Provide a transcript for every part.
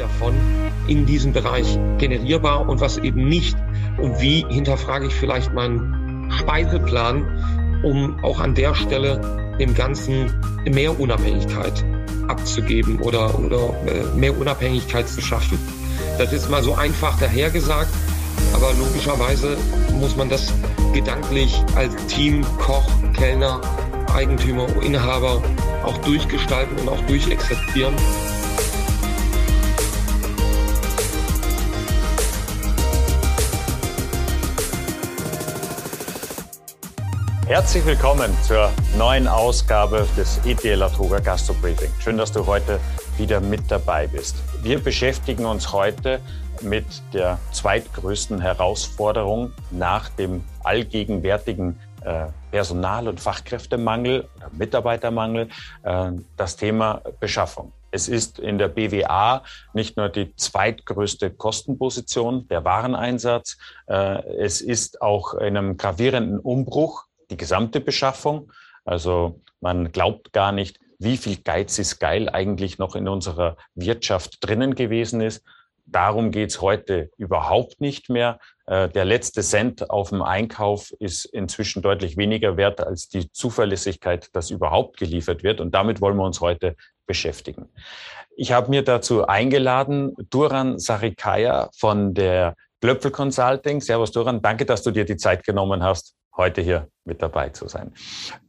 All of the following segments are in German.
davon in diesem Bereich generierbar und was eben nicht? Und wie hinterfrage ich vielleicht meinen Speiseplan, um auch an der Stelle dem Ganzen mehr Unabhängigkeit abzugeben oder, oder äh, mehr Unabhängigkeit zu schaffen. Das ist mal so einfach dahergesagt, aber logischerweise muss man das gedanklich als Team, Koch, Kellner, Eigentümer, Inhaber auch durchgestalten und auch durchexerzieren. Herzlich willkommen zur neuen Ausgabe des ETL Atoga Gastro Briefing. Schön, dass du heute wieder mit dabei bist. Wir beschäftigen uns heute mit der zweitgrößten Herausforderung nach dem allgegenwärtigen äh, Personal- und Fachkräftemangel Mitarbeitermangel, äh, das Thema Beschaffung. Es ist in der BWA nicht nur die zweitgrößte Kostenposition, der Wareneinsatz, äh, es ist auch in einem gravierenden Umbruch die gesamte Beschaffung. Also man glaubt gar nicht, wie viel Geiz ist geil eigentlich noch in unserer Wirtschaft drinnen gewesen ist. Darum geht's heute überhaupt nicht mehr. Äh, der letzte Cent auf dem Einkauf ist inzwischen deutlich weniger wert als die Zuverlässigkeit, dass überhaupt geliefert wird. Und damit wollen wir uns heute beschäftigen. Ich habe mir dazu eingeladen Duran Sarikaya von der Glöpfel Consulting. Servus Duran, danke, dass du dir die Zeit genommen hast heute hier mit dabei zu sein.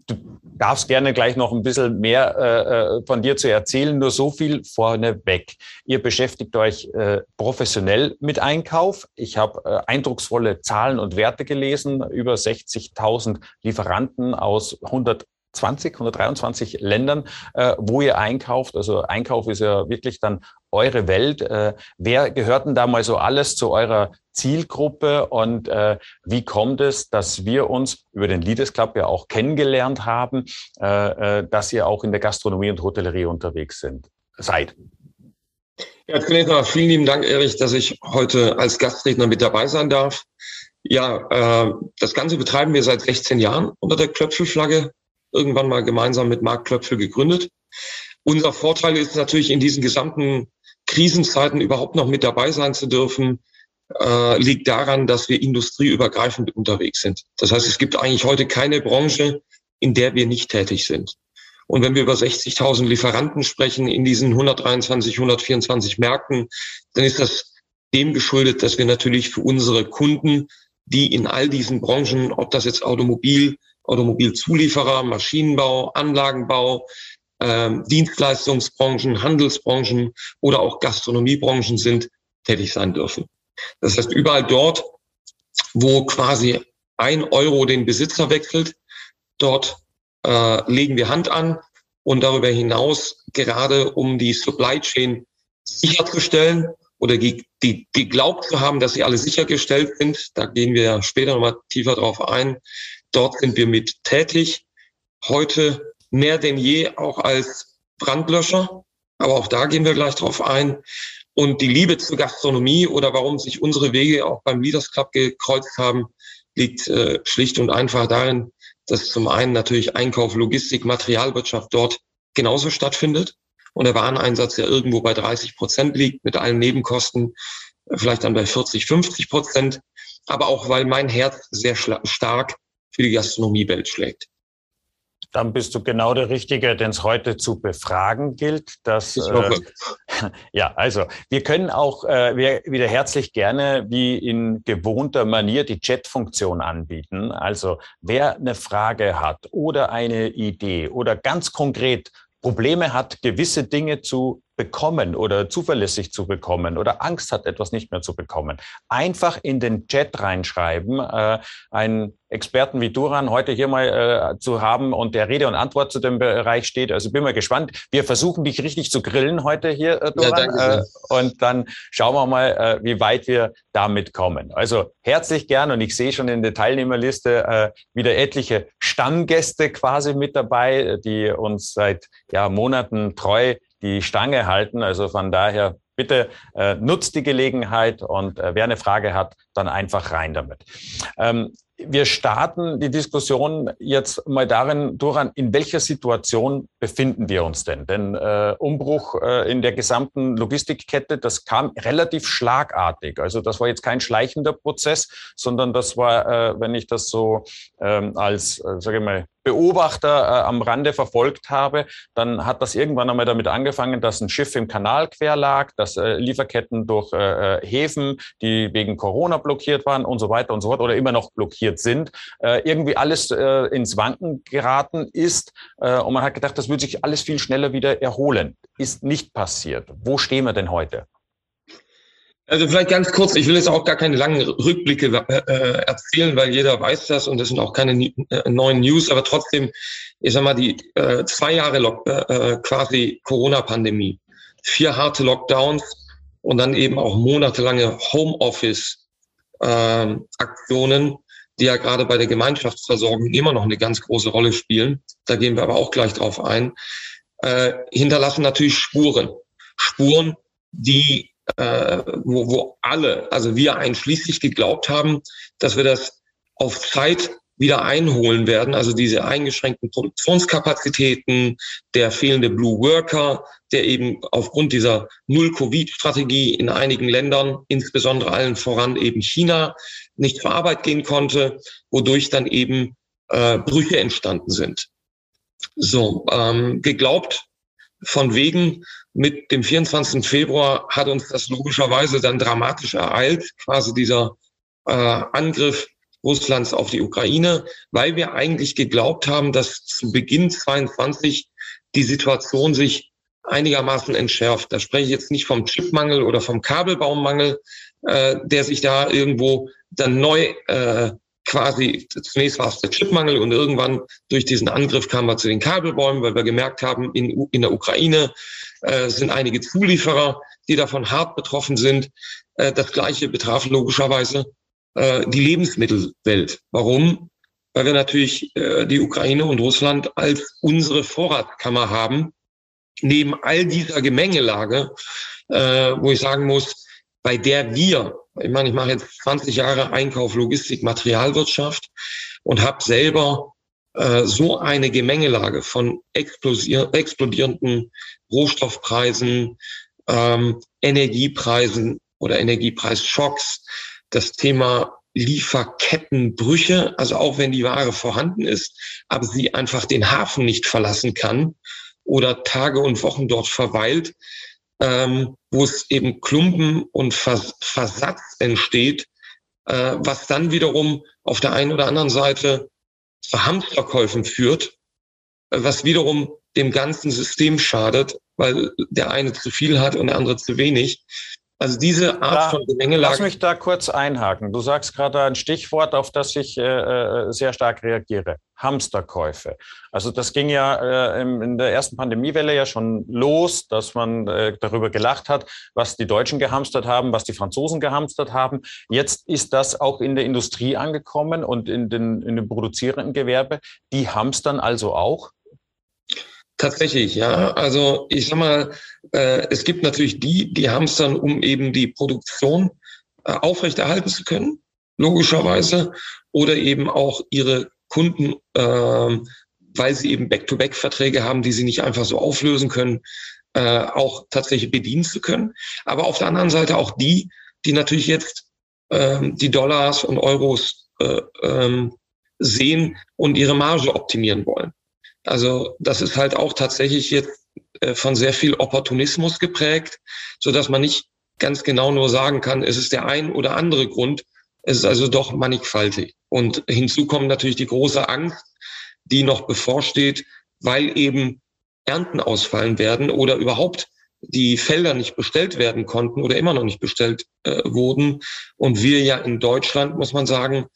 Du darfst gerne gleich noch ein bisschen mehr äh, äh, von dir zu erzählen, nur so viel vorneweg. Ihr beschäftigt euch äh, professionell mit Einkauf. Ich habe äh, eindrucksvolle Zahlen und Werte gelesen, über 60.000 Lieferanten aus 100 120, 123 Ländern, äh, wo ihr einkauft. Also Einkauf ist ja wirklich dann eure Welt. Äh, wer gehört denn da mal so alles zu eurer Zielgruppe und äh, wie kommt es, dass wir uns über den Leaders Club ja auch kennengelernt haben, äh, äh, dass ihr auch in der Gastronomie und Hotellerie unterwegs sind, seid? Ja, zunächst vielen lieben Dank, Erich, dass ich heute als Gastredner mit dabei sein darf. Ja, äh, das Ganze betreiben wir seit 16 Jahren unter der Klöpfelflagge irgendwann mal gemeinsam mit Marc Klöpfel gegründet. Unser Vorteil ist natürlich in diesen gesamten Krisenzeiten überhaupt noch mit dabei sein zu dürfen, äh, liegt daran, dass wir industrieübergreifend unterwegs sind. Das heißt, es gibt eigentlich heute keine Branche, in der wir nicht tätig sind. Und wenn wir über 60.000 Lieferanten sprechen in diesen 123, 124 Märkten, dann ist das dem geschuldet, dass wir natürlich für unsere Kunden, die in all diesen Branchen, ob das jetzt Automobil, Automobilzulieferer, Maschinenbau, Anlagenbau, ähm, Dienstleistungsbranchen, Handelsbranchen oder auch Gastronomiebranchen sind, tätig sein dürfen. Das heißt, überall dort, wo quasi ein Euro den Besitzer wechselt, dort äh, legen wir Hand an und darüber hinaus gerade um die Supply Chain sicherzustellen oder die, die, geglaubt zu haben, dass sie alle sichergestellt sind. Da gehen wir später nochmal tiefer drauf ein. Dort sind wir mit tätig. Heute mehr denn je auch als Brandlöscher. Aber auch da gehen wir gleich drauf ein. Und die Liebe zur Gastronomie oder warum sich unsere Wege auch beim Leaders Club gekreuzt haben, liegt äh, schlicht und einfach darin, dass zum einen natürlich Einkauf, Logistik, Materialwirtschaft dort genauso stattfindet und der Wareneinsatz ja irgendwo bei 30 Prozent liegt mit allen Nebenkosten, äh, vielleicht dann bei 40, 50 Prozent, aber auch weil mein Herz sehr stark für die Gastronomiewelt schlägt. Dann bist du genau der Richtige, den es heute zu befragen gilt. Dass, äh, ja, also wir können auch äh, wir wieder herzlich gerne wie in gewohnter Manier die Chat-Funktion anbieten. Also wer eine Frage hat oder eine Idee oder ganz konkret Probleme hat, gewisse Dinge zu bekommen oder zuverlässig zu bekommen oder Angst hat, etwas nicht mehr zu bekommen, einfach in den Chat reinschreiben. Äh, einen Experten wie Duran heute hier mal äh, zu haben und der Rede und Antwort zu dem Bereich steht. Also bin mal gespannt. Wir versuchen dich richtig zu grillen heute hier, äh, Duran. Ja, äh, und dann schauen wir mal, äh, wie weit wir damit kommen. Also herzlich gern und ich sehe schon in der Teilnehmerliste äh, wieder etliche Stammgäste quasi mit dabei, die uns seit ja, Monaten treu die Stange halten. Also von daher bitte äh, nutzt die Gelegenheit und äh, wer eine Frage hat, dann einfach rein damit. Ähm, wir starten die Diskussion jetzt mal darin, Duran, in welcher Situation befinden wir uns denn? Denn äh, Umbruch äh, in der gesamten Logistikkette, das kam relativ schlagartig. Also das war jetzt kein schleichender Prozess, sondern das war, äh, wenn ich das so ähm, als, äh, sage ich mal, Beobachter äh, am Rande verfolgt habe, dann hat das irgendwann einmal damit angefangen, dass ein Schiff im Kanal quer lag, dass äh, Lieferketten durch äh, äh, Häfen, die wegen Corona blockiert waren und so weiter und so fort oder immer noch blockiert sind, äh, irgendwie alles äh, ins Wanken geraten ist. Äh, und man hat gedacht, das würde sich alles viel schneller wieder erholen. Ist nicht passiert. Wo stehen wir denn heute? Also vielleicht ganz kurz, ich will jetzt auch gar keine langen Rückblicke äh, erzählen, weil jeder weiß das und das sind auch keine äh, neuen News, aber trotzdem, ich sag mal, die äh, zwei Jahre Lock, äh, äh quasi Corona-Pandemie, vier harte Lockdowns und dann eben auch monatelange Homeoffice-Aktionen, ähm, die ja gerade bei der Gemeinschaftsversorgung immer noch eine ganz große Rolle spielen. Da gehen wir aber auch gleich drauf ein. Äh, hinterlassen natürlich Spuren. Spuren, die äh, wo, wo alle, also wir einschließlich geglaubt haben, dass wir das auf Zeit wieder einholen werden. Also diese eingeschränkten Produktionskapazitäten, der fehlende Blue Worker, der eben aufgrund dieser Null-Covid-Strategie in einigen Ländern, insbesondere allen voran eben China, nicht zur Arbeit gehen konnte, wodurch dann eben äh, Brüche entstanden sind. So, ähm, geglaubt von wegen, mit dem 24. Februar hat uns das logischerweise dann dramatisch ereilt, quasi dieser äh, Angriff Russlands auf die Ukraine, weil wir eigentlich geglaubt haben, dass zu Beginn 22 die Situation sich einigermaßen entschärft. Da spreche ich jetzt nicht vom Chipmangel oder vom Kabelbaummangel, äh, der sich da irgendwo dann neu äh, quasi, zunächst war es der Chipmangel und irgendwann durch diesen Angriff kamen wir zu den Kabelbäumen, weil wir gemerkt haben, in, in der Ukraine äh, sind einige Zulieferer, die davon hart betroffen sind. Äh, das Gleiche betraf logischerweise äh, die Lebensmittelwelt. Warum? Weil wir natürlich äh, die Ukraine und Russland als unsere Vorratskammer haben. Neben all dieser Gemengelage, äh, wo ich sagen muss, bei der wir, ich meine, ich mache jetzt 20 Jahre Einkauf, Logistik, Materialwirtschaft und habe selber äh, so eine Gemengelage von explodierenden Rohstoffpreisen, ähm, Energiepreisen oder Energiepreisschocks, das Thema Lieferkettenbrüche, also auch wenn die Ware vorhanden ist, aber sie einfach den Hafen nicht verlassen kann oder Tage und Wochen dort verweilt, ähm, wo es eben Klumpen und Vers Versatz entsteht, äh, was dann wiederum auf der einen oder anderen Seite zu Hamsterkäufen führt, äh, was wiederum dem ganzen System schadet, weil der eine zu viel hat und der andere zu wenig. Also diese Art da, von Gemengelage. Lass mich da kurz einhaken. Du sagst gerade ein Stichwort, auf das ich äh, äh, sehr stark reagiere. Hamsterkäufe. Also das ging ja äh, in der ersten Pandemiewelle ja schon los, dass man äh, darüber gelacht hat, was die Deutschen gehamstert haben, was die Franzosen gehamstert haben. Jetzt ist das auch in der Industrie angekommen und in den, in dem produzierenden Gewerbe. Die hamstern also auch? Tatsächlich, ja. Also ich sag mal, äh, es gibt natürlich die, die hamstern, um eben die Produktion äh, aufrechterhalten zu können, logischerweise, oder eben auch ihre Kunden, äh, weil sie eben Back-to-Back-Verträge haben, die sie nicht einfach so auflösen können, äh, auch tatsächlich bedienen zu können. Aber auf der anderen Seite auch die, die natürlich jetzt äh, die Dollars und Euros äh, ähm, sehen und ihre Marge optimieren wollen. Also das ist halt auch tatsächlich jetzt äh, von sehr viel Opportunismus geprägt, so dass man nicht ganz genau nur sagen kann, es ist der ein oder andere Grund. Es ist also doch mannigfaltig. Und hinzu kommt natürlich die große Angst, die noch bevorsteht, weil eben Ernten ausfallen werden oder überhaupt die Felder nicht bestellt werden konnten oder immer noch nicht bestellt äh, wurden. Und wir ja in Deutschland, muss man sagen,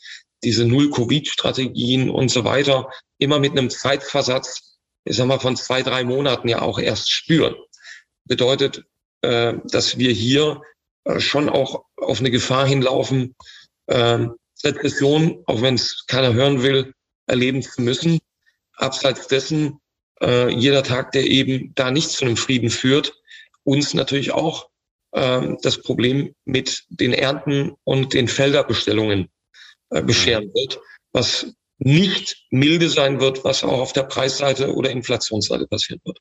diese Null-Covid-Strategien und so weiter immer mit einem Zeitversatz, ich sag mal, von zwei, drei Monaten ja auch erst spüren. Bedeutet, äh, dass wir hier äh, schon auch auf eine Gefahr hinlaufen, äh, Rezession, auch wenn es keiner hören will, erleben zu müssen. Abseits dessen, äh, jeder Tag, der eben da nicht zu einem Frieden führt, uns natürlich auch äh, das Problem mit den Ernten und den Felderbestellungen bescheren wird. was nicht milde sein wird, was auch auf der Preisseite oder Inflationsseite passieren wird.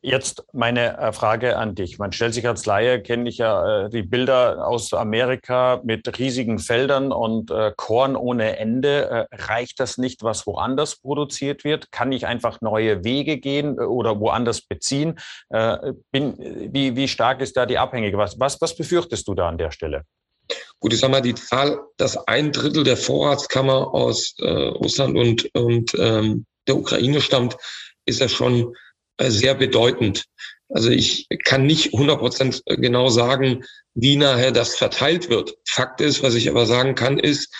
Jetzt meine äh, Frage an dich. Man stellt sich als Laie, kenne ich ja äh, die Bilder aus Amerika mit riesigen Feldern und äh, Korn ohne Ende. Äh, reicht das nicht, was woanders produziert wird? Kann ich einfach neue Wege gehen äh, oder woanders beziehen? Äh, bin, wie, wie stark ist da die Abhängige? Was, was, was befürchtest du da an der Stelle? Gut, ich sag mal, die Zahl, dass ein Drittel der Vorratskammer aus Russland und, und ähm, der Ukraine stammt, ist ja schon äh, sehr bedeutend. Also ich kann nicht 100 Prozent genau sagen, wie nachher das verteilt wird. Fakt ist, was ich aber sagen kann, ist,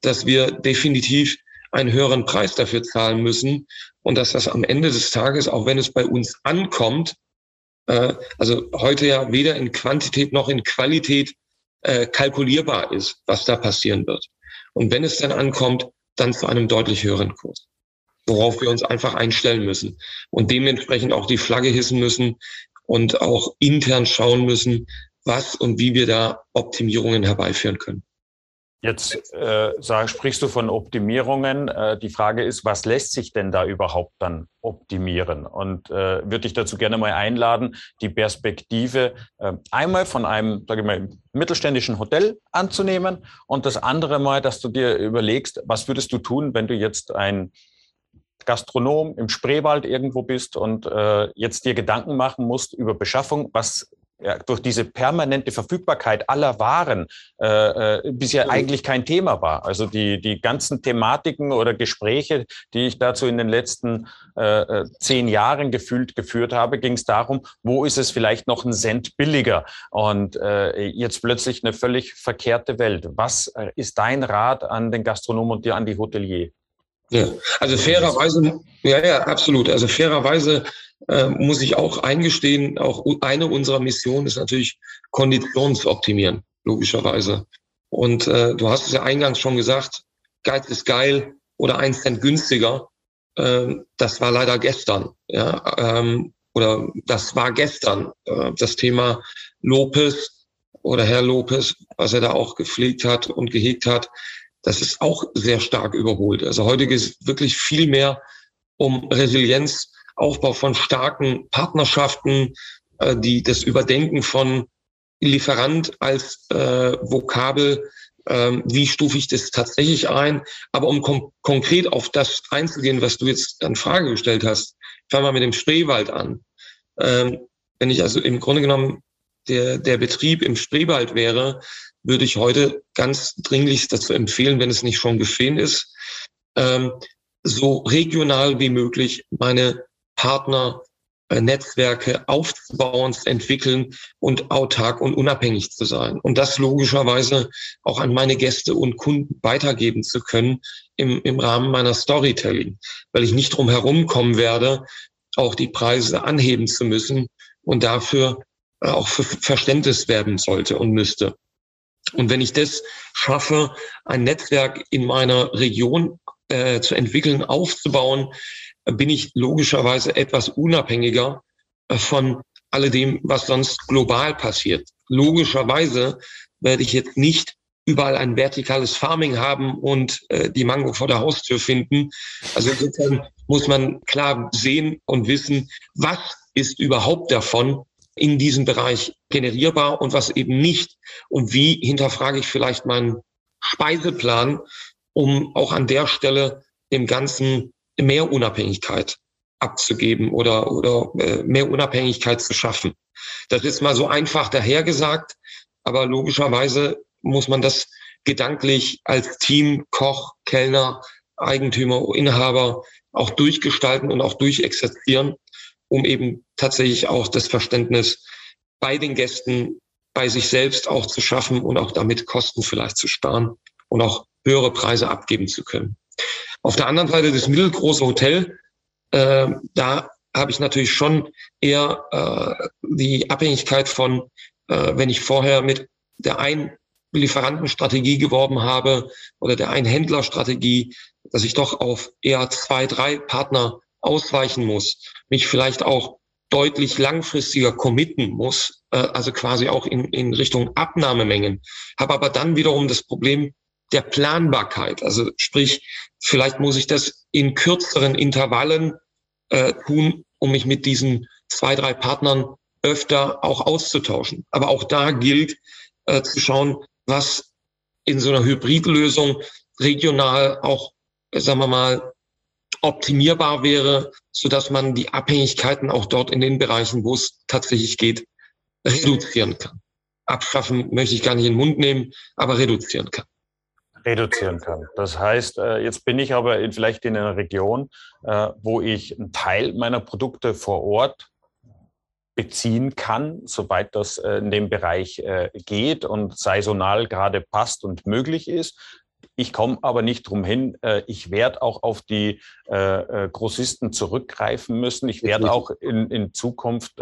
dass wir definitiv einen höheren Preis dafür zahlen müssen und dass das am Ende des Tages, auch wenn es bei uns ankommt, äh, also heute ja weder in Quantität noch in Qualität äh, kalkulierbar ist, was da passieren wird. Und wenn es dann ankommt, dann zu einem deutlich höheren Kurs worauf wir uns einfach einstellen müssen und dementsprechend auch die Flagge hissen müssen und auch intern schauen müssen, was und wie wir da Optimierungen herbeiführen können. Jetzt äh, sag, sprichst du von Optimierungen. Äh, die Frage ist, was lässt sich denn da überhaupt dann optimieren? Und äh, würde ich dazu gerne mal einladen, die Perspektive äh, einmal von einem, ich mal, mittelständischen Hotel anzunehmen und das andere mal, dass du dir überlegst, was würdest du tun, wenn du jetzt ein Gastronom im Spreewald irgendwo bist und äh, jetzt dir Gedanken machen musst über Beschaffung, was ja, durch diese permanente Verfügbarkeit aller Waren äh, äh, bisher eigentlich kein Thema war. Also die, die ganzen Thematiken oder Gespräche, die ich dazu in den letzten äh, äh zehn Jahren gefühlt geführt habe, ging es darum, wo ist es vielleicht noch ein Cent billiger? Und äh, jetzt plötzlich eine völlig verkehrte Welt. Was äh, ist dein Rat an den Gastronomen und dir an die Hotelier? Ja, also fairerweise, ja, ja, absolut. Also fairerweise äh, muss ich auch eingestehen, auch eine unserer Missionen ist natürlich Konditionen zu optimieren, logischerweise. Und äh, du hast es ja eingangs schon gesagt, Geiz ist geil oder ein Cent günstiger. Ähm, das war leider gestern, ja, ähm, oder das war gestern äh, das Thema Lopez oder Herr Lopez, was er da auch gepflegt hat und gehegt hat das ist auch sehr stark überholt. Also heute geht es wirklich viel mehr um Resilienz, Aufbau von starken Partnerschaften, äh, die das Überdenken von Lieferant als äh, Vokabel, äh, wie stufe ich das tatsächlich ein, aber um kom konkret auf das einzugehen, was du jetzt an Frage gestellt hast, fangen wir mit dem Spreewald an. Ähm, wenn ich also im Grunde genommen der, der Betrieb im Spreewald wäre, würde ich heute ganz dringlich dazu empfehlen, wenn es nicht schon geschehen ist, ähm, so regional wie möglich meine Partner äh, Netzwerke aufzubauen, zu entwickeln und autark und unabhängig zu sein. Und das logischerweise auch an meine Gäste und Kunden weitergeben zu können im, im Rahmen meiner Storytelling, weil ich nicht drum herum kommen werde, auch die Preise anheben zu müssen und dafür äh, auch für Verständnis werben sollte und müsste. Und wenn ich das schaffe, ein Netzwerk in meiner Region äh, zu entwickeln, aufzubauen, bin ich logischerweise etwas unabhängiger äh, von alledem, was sonst global passiert. Logischerweise werde ich jetzt nicht überall ein vertikales Farming haben und äh, die Mango vor der Haustür finden. Also insofern muss man klar sehen und wissen, was ist überhaupt davon in diesem Bereich generierbar und was eben nicht. Und wie hinterfrage ich vielleicht meinen Speiseplan, um auch an der Stelle dem Ganzen mehr Unabhängigkeit abzugeben oder, oder äh, mehr Unabhängigkeit zu schaffen. Das ist mal so einfach dahergesagt, aber logischerweise muss man das gedanklich als Team, Koch, Kellner, Eigentümer, Inhaber auch durchgestalten und auch durchexerzieren um eben tatsächlich auch das Verständnis bei den Gästen, bei sich selbst auch zu schaffen und auch damit Kosten vielleicht zu sparen und auch höhere Preise abgeben zu können. Auf der anderen Seite das mittelgroße Hotel, äh, da habe ich natürlich schon eher äh, die Abhängigkeit von, äh, wenn ich vorher mit der einen Lieferantenstrategie geworben habe oder der Einhändlerstrategie, dass ich doch auf eher zwei, drei Partner ausweichen muss, mich vielleicht auch deutlich langfristiger committen muss, äh, also quasi auch in, in Richtung Abnahmemengen, habe aber dann wiederum das Problem, der Planbarkeit. Also sprich, vielleicht muss ich das in kürzeren Intervallen äh, tun, um mich mit diesen zwei, drei Partnern öfter auch auszutauschen. Aber auch da gilt äh, zu schauen, was in so einer Hybridlösung regional auch, sagen wir mal, optimierbar wäre, so dass man die Abhängigkeiten auch dort in den Bereichen, wo es tatsächlich geht, reduzieren kann. Abschaffen möchte ich gar nicht in den Mund nehmen, aber reduzieren kann reduzieren kann. Das heißt, äh, jetzt bin ich aber vielleicht in einer Region, äh, wo ich einen Teil meiner Produkte vor Ort beziehen kann, soweit das äh, in dem Bereich geht und saisonal gerade passt und möglich ist. Ich komme aber nicht drum hin. Ich werde auch auf die Grossisten zurückgreifen müssen. Ich werde auch in, in Zukunft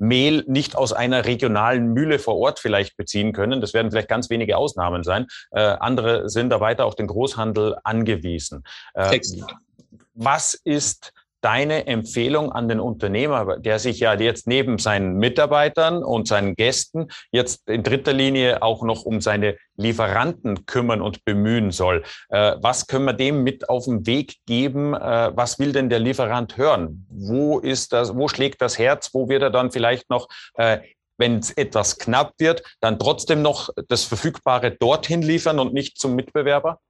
Mehl nicht aus einer regionalen Mühle vor Ort vielleicht beziehen können. Das werden vielleicht ganz wenige Ausnahmen sein. Äh, andere sind da weiter auf den Großhandel angewiesen. Äh, was ist deine Empfehlung an den Unternehmer, der sich ja jetzt neben seinen Mitarbeitern und seinen Gästen jetzt in dritter Linie auch noch um seine Lieferanten kümmern und bemühen soll? Äh, was können wir dem mit auf den Weg geben? Äh, was will denn der Lieferant hören? Wo ist das, wo schlägt das Herz? Wo wird er dann vielleicht noch äh, wenn es etwas knapp wird, dann trotzdem noch das Verfügbare dorthin liefern und nicht zum Mitbewerber?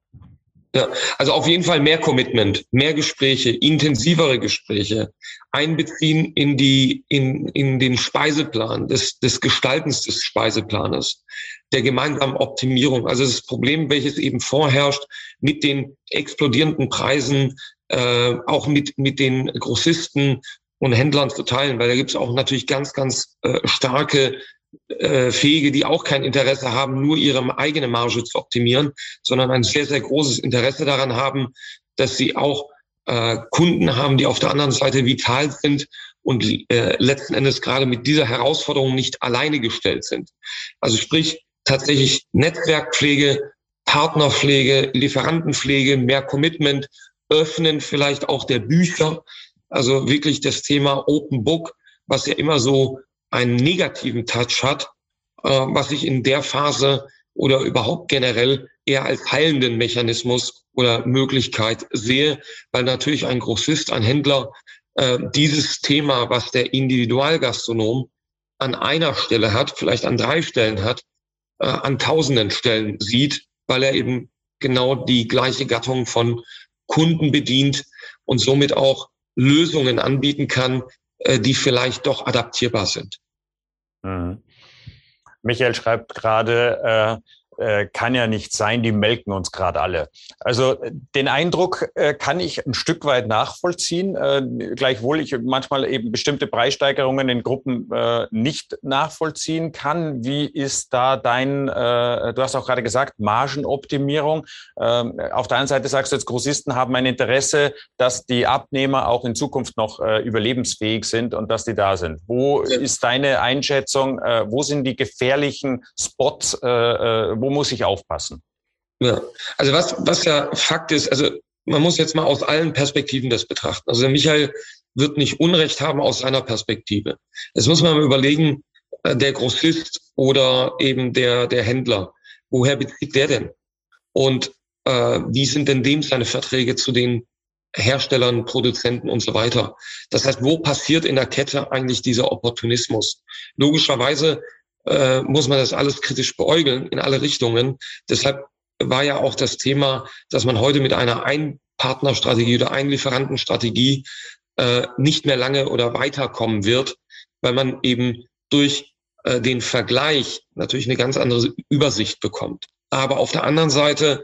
Ja, also auf jeden Fall mehr Commitment, mehr Gespräche, intensivere Gespräche, einbeziehen in die, in, in den Speiseplan des, des Gestaltens des Speiseplanes, der gemeinsamen Optimierung. Also das Problem, welches eben vorherrscht mit den explodierenden Preisen, äh, auch mit, mit den Grossisten und Händlern zu teilen, weil da gibt es auch natürlich ganz, ganz äh, starke äh, Fähige, die auch kein Interesse haben, nur ihre eigene Marge zu optimieren, sondern ein sehr, sehr großes Interesse daran haben, dass sie auch äh, Kunden haben, die auf der anderen Seite vital sind und äh, letzten Endes gerade mit dieser Herausforderung nicht alleine gestellt sind. Also sprich tatsächlich Netzwerkpflege, Partnerpflege, Lieferantenpflege, mehr Commitment, Öffnen vielleicht auch der Bücher, also wirklich das Thema Open Book, was ja immer so einen negativen Touch hat, äh, was ich in der Phase oder überhaupt generell eher als heilenden Mechanismus oder Möglichkeit sehe, weil natürlich ein Grossist, ein Händler äh, dieses Thema, was der Individualgastronom an einer Stelle hat, vielleicht an drei Stellen hat, äh, an tausenden Stellen sieht, weil er eben genau die gleiche Gattung von Kunden bedient und somit auch Lösungen anbieten kann, äh, die vielleicht doch adaptierbar sind. Mhm. Michael schreibt gerade, äh, äh, kann ja nicht sein, die melken uns gerade alle. Also den Eindruck äh, kann ich ein Stück weit nachvollziehen, äh, gleichwohl ich manchmal eben bestimmte Preissteigerungen in Gruppen äh, nicht nachvollziehen kann. Wie ist da dein, äh, du hast auch gerade gesagt, Margenoptimierung. Ähm, auf der einen Seite sagst du jetzt, Grossisten haben ein Interesse, dass die Abnehmer auch in Zukunft noch äh, überlebensfähig sind und dass die da sind. Wo ist deine Einschätzung? wo sind die gefährlichen Spots, wo muss ich aufpassen? Ja, also was, was ja Fakt ist, also man muss jetzt mal aus allen Perspektiven das betrachten. Also der Michael wird nicht Unrecht haben aus seiner Perspektive. Jetzt muss man mal überlegen, äh, der Grossist oder eben der, der Händler, woher bezieht der denn? Und äh, wie sind denn dem seine Verträge zu den Herstellern, Produzenten und so weiter? Das heißt, wo passiert in der Kette eigentlich dieser Opportunismus? Logischerweise äh, muss man das alles kritisch beäugeln in alle Richtungen. Deshalb war ja auch das Thema, dass man heute mit einer Einpartnerstrategie oder Einlieferantenstrategie äh, nicht mehr lange oder weiterkommen wird, weil man eben durch äh, den Vergleich natürlich eine ganz andere Übersicht bekommt. Aber auf der anderen Seite,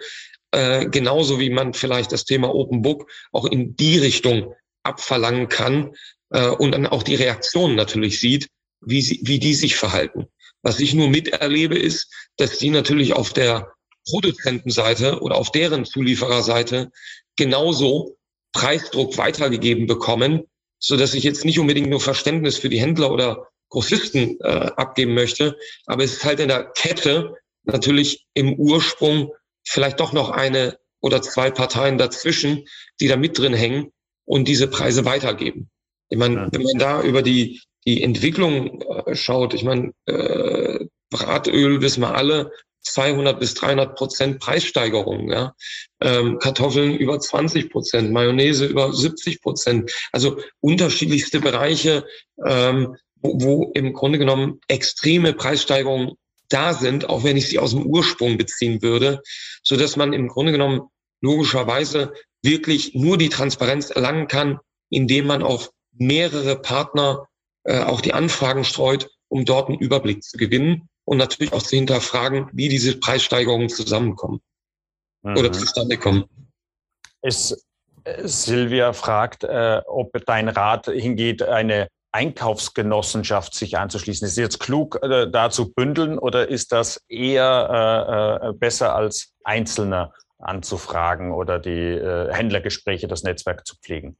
äh, genauso wie man vielleicht das Thema Open Book auch in die Richtung abverlangen kann äh, und dann auch die Reaktionen natürlich sieht, wie, sie, wie die sich verhalten. Was ich nur miterlebe, ist, dass die natürlich auf der Produzentenseite oder auf deren Zuliefererseite genauso Preisdruck weitergegeben bekommen, so dass ich jetzt nicht unbedingt nur Verständnis für die Händler oder Grossisten äh, abgeben möchte, aber es ist halt in der Kette natürlich im Ursprung vielleicht doch noch eine oder zwei Parteien dazwischen, die da mit drin hängen und diese Preise weitergeben. Ich meine, wenn man da über die die Entwicklung äh, schaut, ich meine, äh, Bratöl wissen wir alle, 200 bis 300 Prozent Preissteigerungen. Ja? Ähm, Kartoffeln über 20 Prozent, Mayonnaise über 70 Prozent. Also unterschiedlichste Bereiche, ähm, wo, wo im Grunde genommen extreme Preissteigerungen da sind, auch wenn ich sie aus dem Ursprung beziehen würde, so dass man im Grunde genommen logischerweise wirklich nur die Transparenz erlangen kann, indem man auf mehrere Partner äh, auch die Anfragen streut, um dort einen Überblick zu gewinnen und natürlich auch zu hinterfragen, wie diese Preissteigerungen zusammenkommen mhm. oder zustande kommen. Es, äh, Silvia fragt, äh, ob dein Rat hingeht, eine Einkaufsgenossenschaft sich anzuschließen. Ist es jetzt klug, äh, da zu bündeln oder ist das eher äh, äh, besser als Einzelner anzufragen oder die Händlergespräche, das Netzwerk zu pflegen?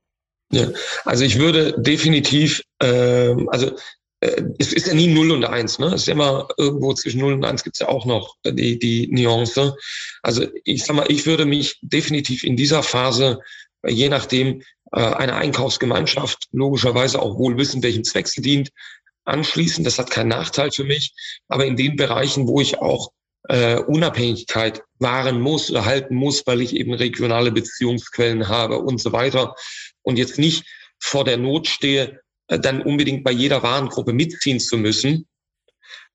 Ja, also ich würde definitiv, äh, also äh, es ist ja nie 0 und 1, ne? Es ist immer irgendwo zwischen 0 und 1 gibt es ja auch noch die, die Nuance. Also ich sag mal, ich würde mich definitiv in dieser Phase, je nachdem, äh, eine Einkaufsgemeinschaft, logischerweise auch wohl wissen, welchem Zweck sie dient, anschließen. Das hat keinen Nachteil für mich. Aber in den Bereichen, wo ich auch äh, Unabhängigkeit wahren muss oder halten muss, weil ich eben regionale Beziehungsquellen habe und so weiter und jetzt nicht vor der Not stehe, äh, dann unbedingt bei jeder Warengruppe mitziehen zu müssen,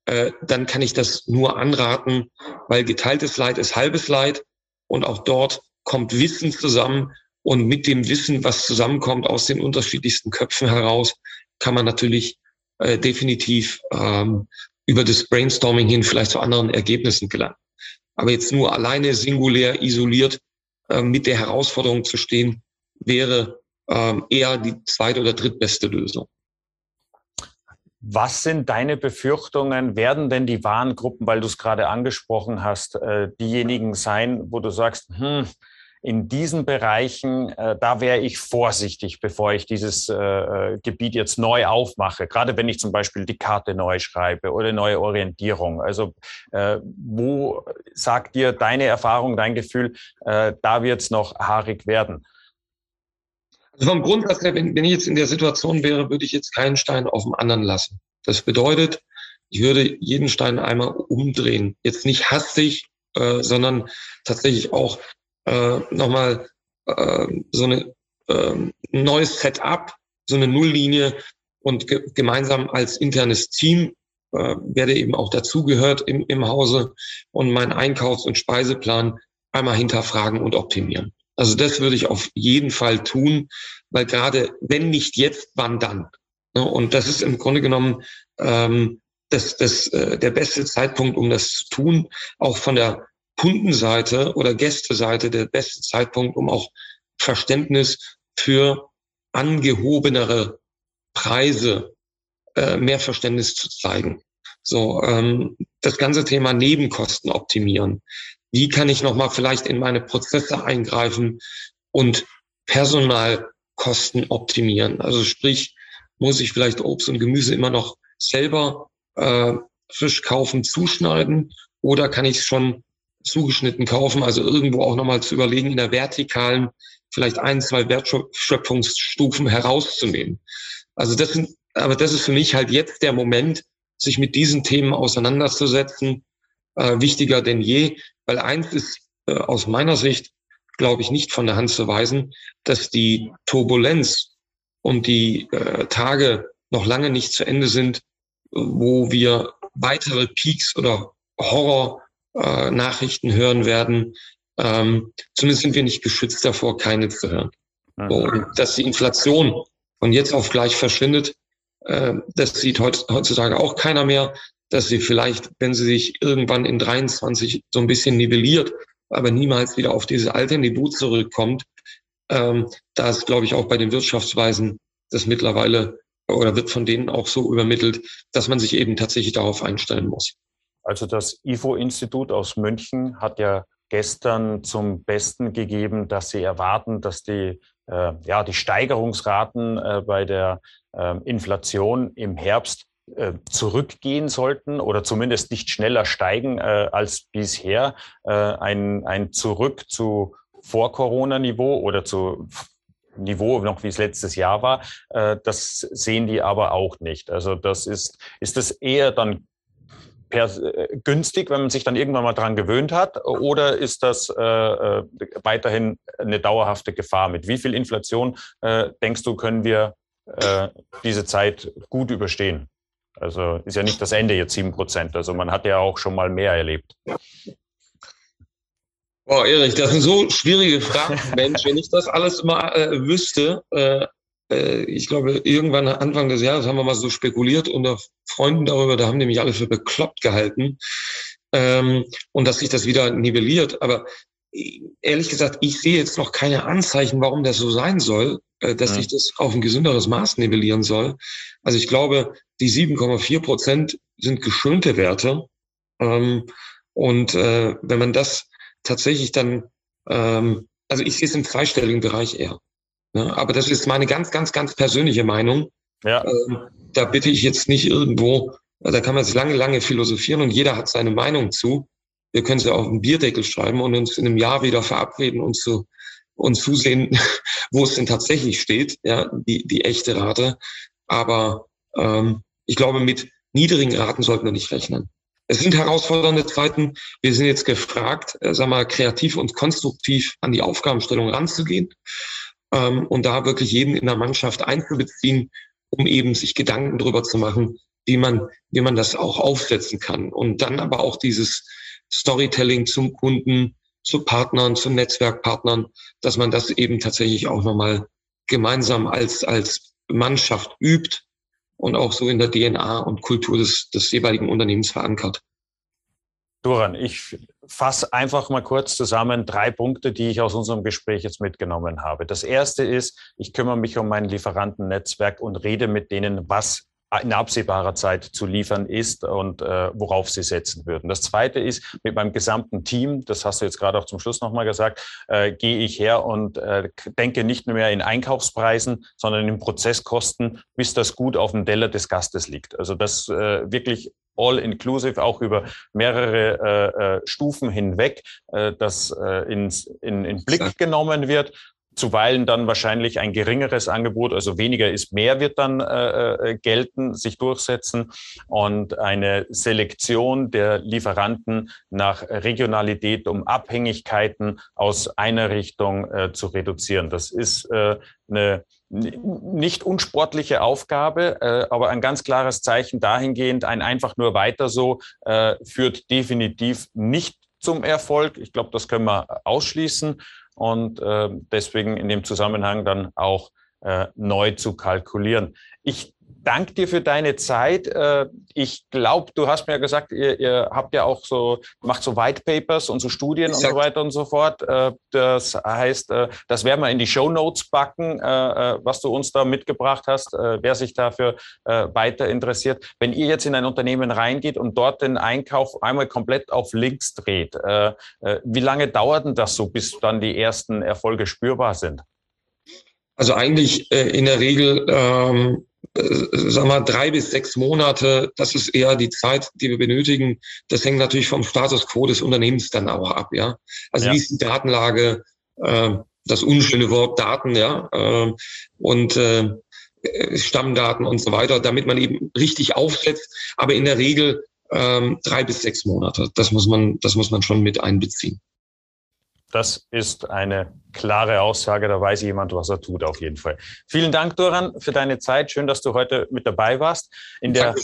äh, dann kann ich das nur anraten, weil geteiltes Leid ist halbes Leid und auch dort kommt Wissen zusammen, und mit dem Wissen, was zusammenkommt aus den unterschiedlichsten Köpfen heraus, kann man natürlich äh, definitiv ähm, über das Brainstorming hin vielleicht zu anderen Ergebnissen gelangen. Aber jetzt nur alleine singulär isoliert äh, mit der Herausforderung zu stehen, wäre ähm, eher die zweite oder drittbeste Lösung. Was sind deine Befürchtungen? Werden denn die Warengruppen, weil du es gerade angesprochen hast, äh, diejenigen sein, wo du sagst, hm, in diesen Bereichen, äh, da wäre ich vorsichtig, bevor ich dieses äh, Gebiet jetzt neu aufmache. Gerade wenn ich zum Beispiel die Karte neu schreibe oder neue Orientierung. Also wo sagt dir deine Erfahrung, dein Gefühl, da wird es noch haarig werden? Also vom Grundsatz her, wenn, wenn ich jetzt in der Situation wäre, würde ich jetzt keinen Stein auf dem anderen lassen. Das bedeutet, ich würde jeden Stein einmal umdrehen. Jetzt nicht hastig, äh, sondern tatsächlich auch äh, nochmal äh, so eine äh, neues Setup, so eine Nulllinie und ge gemeinsam als internes Team äh, werde eben auch dazugehört im, im Hause und meinen Einkaufs- und Speiseplan einmal hinterfragen und optimieren. Also das würde ich auf jeden Fall tun, weil gerade wenn nicht jetzt, wann dann? Ne? Und das ist im Grunde genommen ähm, das, das, äh, der beste Zeitpunkt, um das zu tun, auch von der Kundenseite oder Gästeseite der beste Zeitpunkt, um auch Verständnis für angehobenere Preise, äh, mehr Verständnis zu zeigen. So, ähm, das ganze Thema Nebenkosten optimieren. Wie kann ich nochmal vielleicht in meine Prozesse eingreifen und Personalkosten optimieren? Also sprich, muss ich vielleicht Obst und Gemüse immer noch selber äh, frisch kaufen, zuschneiden oder kann ich es schon zugeschnitten kaufen, also irgendwo auch nochmal zu überlegen, in der vertikalen vielleicht ein, zwei Wertschöpfungsstufen herauszunehmen. Also das sind, aber das ist für mich halt jetzt der Moment, sich mit diesen Themen auseinanderzusetzen, äh, wichtiger denn je, weil eins ist äh, aus meiner Sicht, glaube ich, nicht von der Hand zu weisen, dass die Turbulenz und die äh, Tage noch lange nicht zu Ende sind, wo wir weitere Peaks oder Horror äh, hören werden. Ähm, zumindest sind wir nicht geschützt davor, keine zu hören. Und dass die Inflation von jetzt auf gleich verschwindet, äh, das sieht heutzutage auch keiner mehr. Dass sie vielleicht, wenn sie sich irgendwann in 23 so ein bisschen nivelliert, aber niemals wieder auf diese alte Niveau zurückkommt, ähm, da ist, glaube ich, auch bei den Wirtschaftsweisen das mittlerweile oder wird von denen auch so übermittelt, dass man sich eben tatsächlich darauf einstellen muss. Also das IFO-Institut aus München hat ja gestern zum Besten gegeben, dass sie erwarten, dass die, äh, ja, die Steigerungsraten äh, bei der äh, Inflation im Herbst zurückgehen sollten oder zumindest nicht schneller steigen äh, als bisher. Äh, ein, ein Zurück zu Vor-Corona-Niveau oder zu Niveau noch wie es letztes Jahr war, das sehen die aber auch nicht. Also das ist, ist das eher dann per, äh, günstig, wenn man sich dann irgendwann mal dran gewöhnt hat? Oder ist das äh, äh, weiterhin eine dauerhafte Gefahr? Mit wie viel Inflation äh, denkst du, können wir äh, diese Zeit gut überstehen? Also ist ja nicht das Ende jetzt sieben Prozent. Also man hat ja auch schon mal mehr erlebt. Boah, Erich, das sind so schwierige Fragen, Mensch. Wenn ich das alles mal äh, wüsste, äh, äh, ich glaube, irgendwann Anfang des Jahres haben wir mal so spekuliert unter Freunden darüber, da haben die mich alle für bekloppt gehalten. Ähm, und dass sich das wieder nivelliert. Aber ehrlich gesagt, ich sehe jetzt noch keine Anzeichen, warum das so sein soll, äh, dass ja. sich das auf ein gesünderes Maß nivellieren soll. Also ich glaube, die 7,4 Prozent sind geschönte Werte. Ähm, und äh, wenn man das tatsächlich dann, ähm, also ich sehe es im zweistelligen Bereich eher. Ja, aber das ist meine ganz, ganz, ganz persönliche Meinung. Ja. Ähm, da bitte ich jetzt nicht irgendwo, da kann man sich lange, lange philosophieren und jeder hat seine Meinung zu. Wir können sie auf einen Bierdeckel schreiben und uns in einem Jahr wieder verabreden und zu und zusehen, wo es denn tatsächlich steht, ja, die, die echte Rate. Aber ähm, ich glaube, mit niedrigen Raten sollten wir nicht rechnen. Es sind herausfordernde Zeiten. Wir sind jetzt gefragt, äh, sag mal, kreativ und konstruktiv an die Aufgabenstellung ranzugehen ähm, und da wirklich jeden in der Mannschaft einzubeziehen, um eben sich Gedanken darüber zu machen, wie man, wie man das auch aufsetzen kann. Und dann aber auch dieses Storytelling zum Kunden, zu Partnern, zu Netzwerkpartnern, dass man das eben tatsächlich auch nochmal gemeinsam als, als Mannschaft übt und auch so in der DNA und Kultur des, des jeweiligen Unternehmens verankert. Duran, ich fasse einfach mal kurz zusammen drei Punkte, die ich aus unserem Gespräch jetzt mitgenommen habe. Das erste ist, ich kümmere mich um mein Lieferantennetzwerk und rede mit denen, was in absehbarer Zeit zu liefern ist und äh, worauf sie setzen würden. Das Zweite ist, mit meinem gesamten Team, das hast du jetzt gerade auch zum Schluss nochmal gesagt, äh, gehe ich her und äh, denke nicht mehr in Einkaufspreisen, sondern in Prozesskosten, bis das gut auf dem Teller des Gastes liegt. Also das äh, wirklich all-inclusive, auch über mehrere äh, äh, Stufen hinweg, äh, das äh, ins, in, in Blick genommen wird zuweilen dann wahrscheinlich ein geringeres Angebot, also weniger ist mehr wird dann äh, äh, gelten, sich durchsetzen und eine Selektion der Lieferanten nach Regionalität, um Abhängigkeiten aus einer Richtung äh, zu reduzieren. Das ist äh, eine nicht unsportliche Aufgabe, äh, aber ein ganz klares Zeichen dahingehend, ein einfach nur weiter so äh, führt definitiv nicht zum Erfolg. Ich glaube, das können wir ausschließen und äh, deswegen in dem Zusammenhang dann auch äh, neu zu kalkulieren. Ich danke dir für deine Zeit. Äh, ich glaube, du hast mir ja gesagt, ihr, ihr, habt ja auch so, macht so White Papers und so Studien Exakt. und so weiter und so fort. Äh, das heißt, äh, das werden wir in die Show Notes backen, was du uns da mitgebracht hast, wer sich dafür weiter interessiert. Wenn ihr jetzt in ein Unternehmen reingeht und dort den Einkauf einmal komplett auf links dreht, wie lange dauert denn das so, bis dann die ersten Erfolge spürbar sind? Also eigentlich in der Regel ähm äh, sagen wir, drei bis sechs Monate, das ist eher die Zeit, die wir benötigen. Das hängt natürlich vom Status quo des Unternehmens dann auch ab, ja. Also ja. wie ist die Datenlage, äh, das unschöne Wort Daten, ja, äh, und äh, Stammdaten und so weiter, damit man eben richtig aufsetzt. Aber in der Regel ähm, drei bis sechs Monate. Das muss man, das muss man schon mit einbeziehen. Das ist eine klare Aussage, da weiß jemand, was er tut, auf jeden Fall. Vielen Dank, Doran, für deine Zeit. Schön, dass du heute mit dabei warst. In der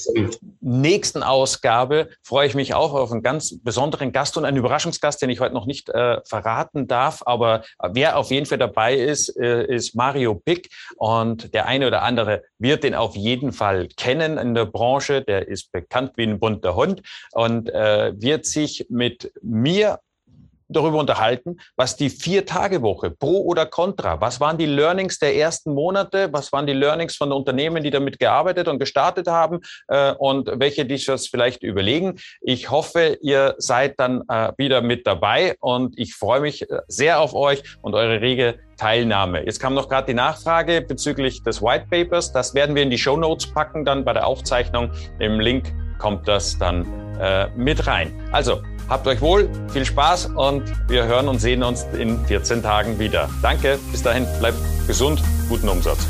nächsten Ausgabe freue ich mich auch auf einen ganz besonderen Gast und einen Überraschungsgast, den ich heute noch nicht äh, verraten darf. Aber wer auf jeden Fall dabei ist, äh, ist Mario Pick. Und der eine oder andere wird den auf jeden Fall kennen in der Branche. Der ist bekannt wie ein bunter Hund und äh, wird sich mit mir darüber unterhalten, was die Vier-Tage-Woche pro oder contra, was waren die Learnings der ersten Monate, was waren die Learnings von Unternehmen, die damit gearbeitet und gestartet haben äh, und welche, die sich das vielleicht überlegen. Ich hoffe, ihr seid dann äh, wieder mit dabei und ich freue mich äh, sehr auf euch und eure rege Teilnahme. Jetzt kam noch gerade die Nachfrage bezüglich des White Papers. Das werden wir in die Show Notes packen, dann bei der Aufzeichnung. Im Link kommt das dann äh, mit rein. Also Habt euch wohl, viel Spaß und wir hören und sehen uns in 14 Tagen wieder. Danke, bis dahin, bleibt gesund, guten Umsatz.